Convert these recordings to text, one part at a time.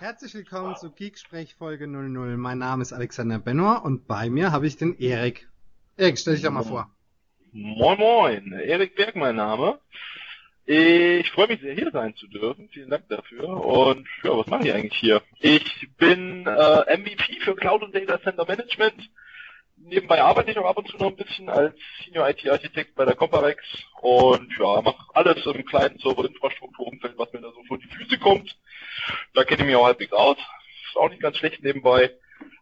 Herzlich willkommen zu Geeksprech Folge 00. Mein Name ist Alexander Benor und bei mir habe ich den Erik. Erik, stell dich doch mal vor. Moin Moin, Erik Berg mein Name. Ich freue mich sehr, hier sein zu dürfen. Vielen Dank dafür. Und ja, was mache ich eigentlich hier? Ich bin äh, MVP für Cloud und Data Center Management. Nebenbei arbeite ich auch ab und zu noch ein bisschen als Senior IT-Architekt bei der Comparex und ja, mache alles im kleinen Server-Infrastrukturumfeld, was mir da so vor die Füße kommt. Da kenne ich mich auch halbwegs aus. Ist auch nicht ganz schlecht nebenbei.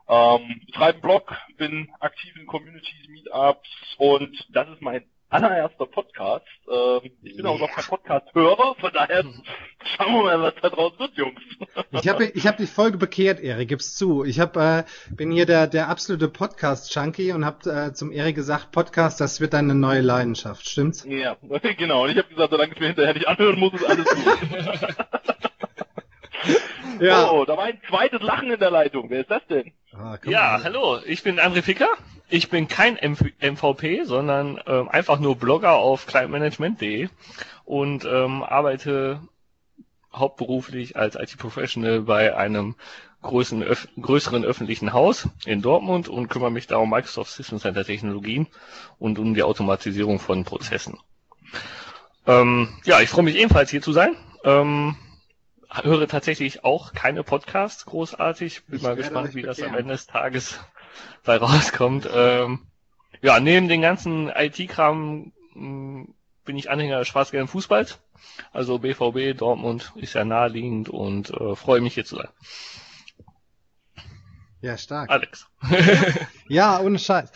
Ähm, betreibe einen Blog, bin aktiv in Communities, Meetups und das ist mein allererster Podcast. Ähm, ich bin auch noch kein Podcast-Hörer, von daher schauen wir mal, was da draus wird, Jungs. Ich habe ich hab dich voll bekehrt, Erik, gib's zu. Ich hab, äh, bin hier der, der absolute Podcast-Junkie und habe äh, zum Erik gesagt, Podcast, das wird deine neue Leidenschaft, stimmt's? Ja, genau. Und ich habe gesagt, solange ich mir hinterher nicht anhören muss, ist alles gut. ja. Oh, da war ein zweites Lachen in der Leitung. Wer ist das denn? Ah, ja, mal. hallo, ich bin André Ficker. Ich bin kein MVP, sondern ähm, einfach nur Blogger auf clientmanagement.de und ähm, arbeite hauptberuflich als IT-Professional bei einem größeren, öf größeren öffentlichen Haus in Dortmund und kümmere mich da um Microsoft System Center Technologien und um die Automatisierung von Prozessen. Ähm, ja, ich freue mich ebenfalls hier zu sein. Ähm, höre tatsächlich auch keine Podcasts großartig. Bin ich mal gespannt, wie das am Ende des Tages bei rauskommt. Ähm, ja, neben den ganzen IT-Kram hm, bin ich Anhänger des schwarz-gelben Fußballs. Also BVB, Dortmund ist ja naheliegend und äh, freue mich hier zu sein. Ja, stark. Alex. ja, ohne Scheiß.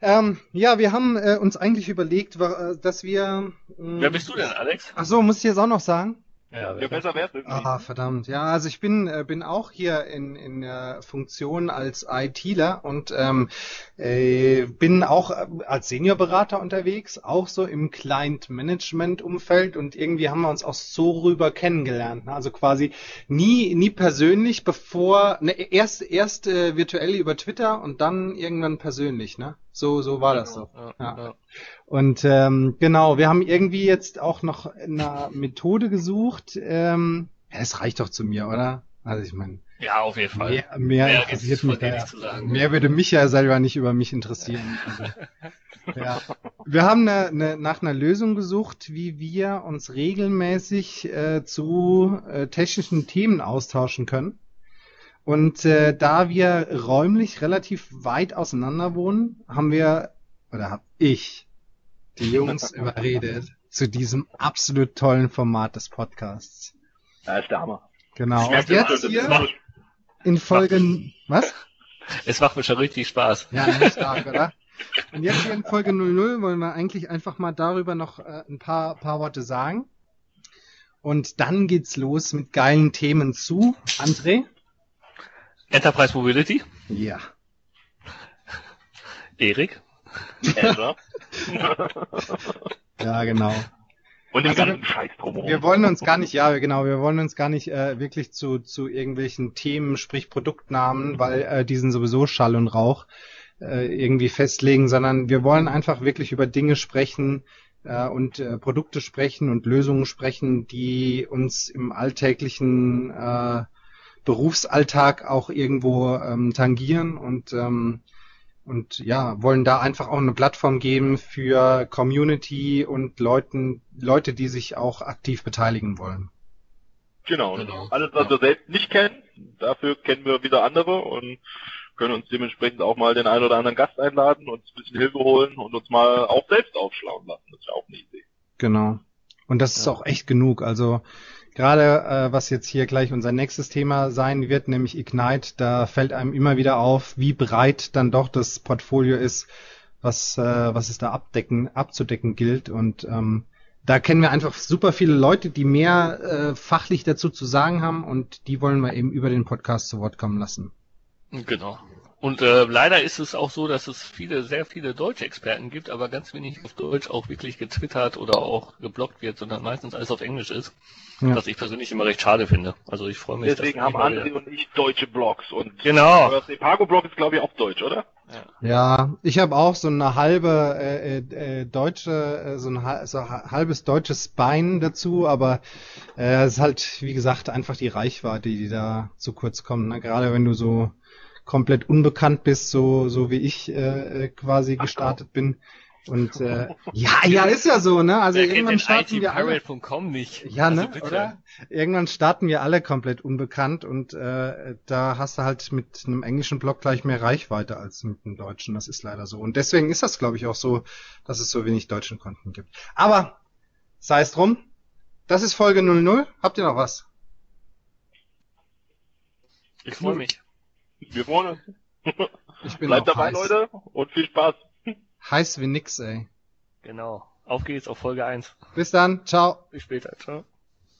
Ähm, ja, wir haben äh, uns eigentlich überlegt, äh, dass wir. Äh, Wer bist du denn, Alex? Ach so, muss ich jetzt auch noch sagen? Ja, ja besser wär's irgendwie. Ah, verdammt. Ja, also ich bin äh, bin auch hier in in der Funktion als ITler und ähm, äh, bin auch äh, als Seniorberater unterwegs, auch so im Client Management Umfeld und irgendwie haben wir uns auch so rüber kennengelernt. Ne? Also quasi nie nie persönlich, bevor ne, erst erst äh, virtuell über Twitter und dann irgendwann persönlich, ne? So so war das so. Ja, ja. Und ähm, genau, wir haben irgendwie jetzt auch noch eine Methode gesucht. Ähm, es reicht doch zu mir, oder? Also ich meine. Ja, auf jeden Fall. Mehr, mehr, mehr interessiert mich da. Mehr würde mich ja selber nicht über mich interessieren. Also, ja. Wir haben eine, eine, nach einer Lösung gesucht, wie wir uns regelmäßig äh, zu äh, technischen Themen austauschen können. Und äh, da wir räumlich relativ weit auseinander wohnen, haben wir, oder hab ich, die Jungs überredet zu diesem absolut tollen Format des Podcasts. Ja, ist der Hammer. Genau. Und jetzt hier in Folge, was? Es macht mir schon richtig Spaß. Ja, stark, oder? Und jetzt hier in Folge 00 wollen wir eigentlich einfach mal darüber noch äh, ein paar, paar Worte sagen. Und dann geht's los mit geilen Themen zu. André? Enterprise Mobility? Ja. Erik? ja, genau. Und den also, ganzen Scheiß drumherum. Wir wollen uns gar nicht, ja, genau, wir wollen uns gar nicht äh, wirklich zu, zu irgendwelchen Themen, sprich Produktnamen, weil äh, die sind sowieso Schall und Rauch, äh, irgendwie festlegen, sondern wir wollen einfach wirklich über Dinge sprechen äh, und äh, Produkte sprechen und Lösungen sprechen, die uns im alltäglichen äh, Berufsalltag auch irgendwo ähm, tangieren und ähm, und ja, wollen da einfach auch eine Plattform geben für Community und Leuten, Leute, die sich auch aktiv beteiligen wollen. Genau. genau. Alles, was wir selbst nicht kennen, dafür kennen wir wieder andere und können uns dementsprechend auch mal den einen oder anderen Gast einladen und ein bisschen Hilfe holen und uns mal auch selbst aufschlauen lassen. Das ist ja auch eine Idee. Genau. Und das ist auch echt genug. Also Gerade äh, was jetzt hier gleich unser nächstes Thema sein wird, nämlich Ignite, da fällt einem immer wieder auf, wie breit dann doch das Portfolio ist, was, äh, was es da abdecken, abzudecken gilt. Und ähm, da kennen wir einfach super viele Leute, die mehr äh, fachlich dazu zu sagen haben und die wollen wir eben über den Podcast zu Wort kommen lassen. Genau. Und äh, leider ist es auch so, dass es viele, sehr viele deutsche Experten gibt, aber ganz wenig auf Deutsch auch wirklich getwittert oder auch geblockt wird, sondern meistens alles auf Englisch ist. Ja. Was ich persönlich immer recht schade finde. Also ich freue mich. Deswegen dass haben André wieder- und ich deutsche Blogs und Genau. das Epago-Blog ist glaube ich auch deutsch, oder? Ja, ich habe auch so eine halbe äh, äh, äh, deutsche, äh, so ein hal- so ha- halbes deutsches Bein dazu, aber äh, es ist halt, wie gesagt, einfach die Reichweite, die da zu kurz kommt. Ne? Gerade wenn du so komplett unbekannt bist, so so wie ich äh, äh, quasi gestartet bin. Und äh, ja, ja, ist ja so, ne? Also Wer irgendwann starten wir alle. nicht? Ja, ne? Also. Oder? Irgendwann starten wir alle komplett unbekannt und äh, da hast du halt mit einem englischen Blog gleich mehr Reichweite als mit einem deutschen. Das ist leider so. Und deswegen ist das, glaube ich, auch so, dass es so wenig deutschen Content gibt. Aber sei es drum. Das ist Folge 00. Habt ihr noch was? Ich freue mich. Wir freuen uns. Ich bin Bleibt auch dabei, heiß. Leute, und viel Spaß. Heiß wie nix, ey. Genau. Auf geht's auf Folge 1. Bis dann. Ciao. Bis später. Ciao.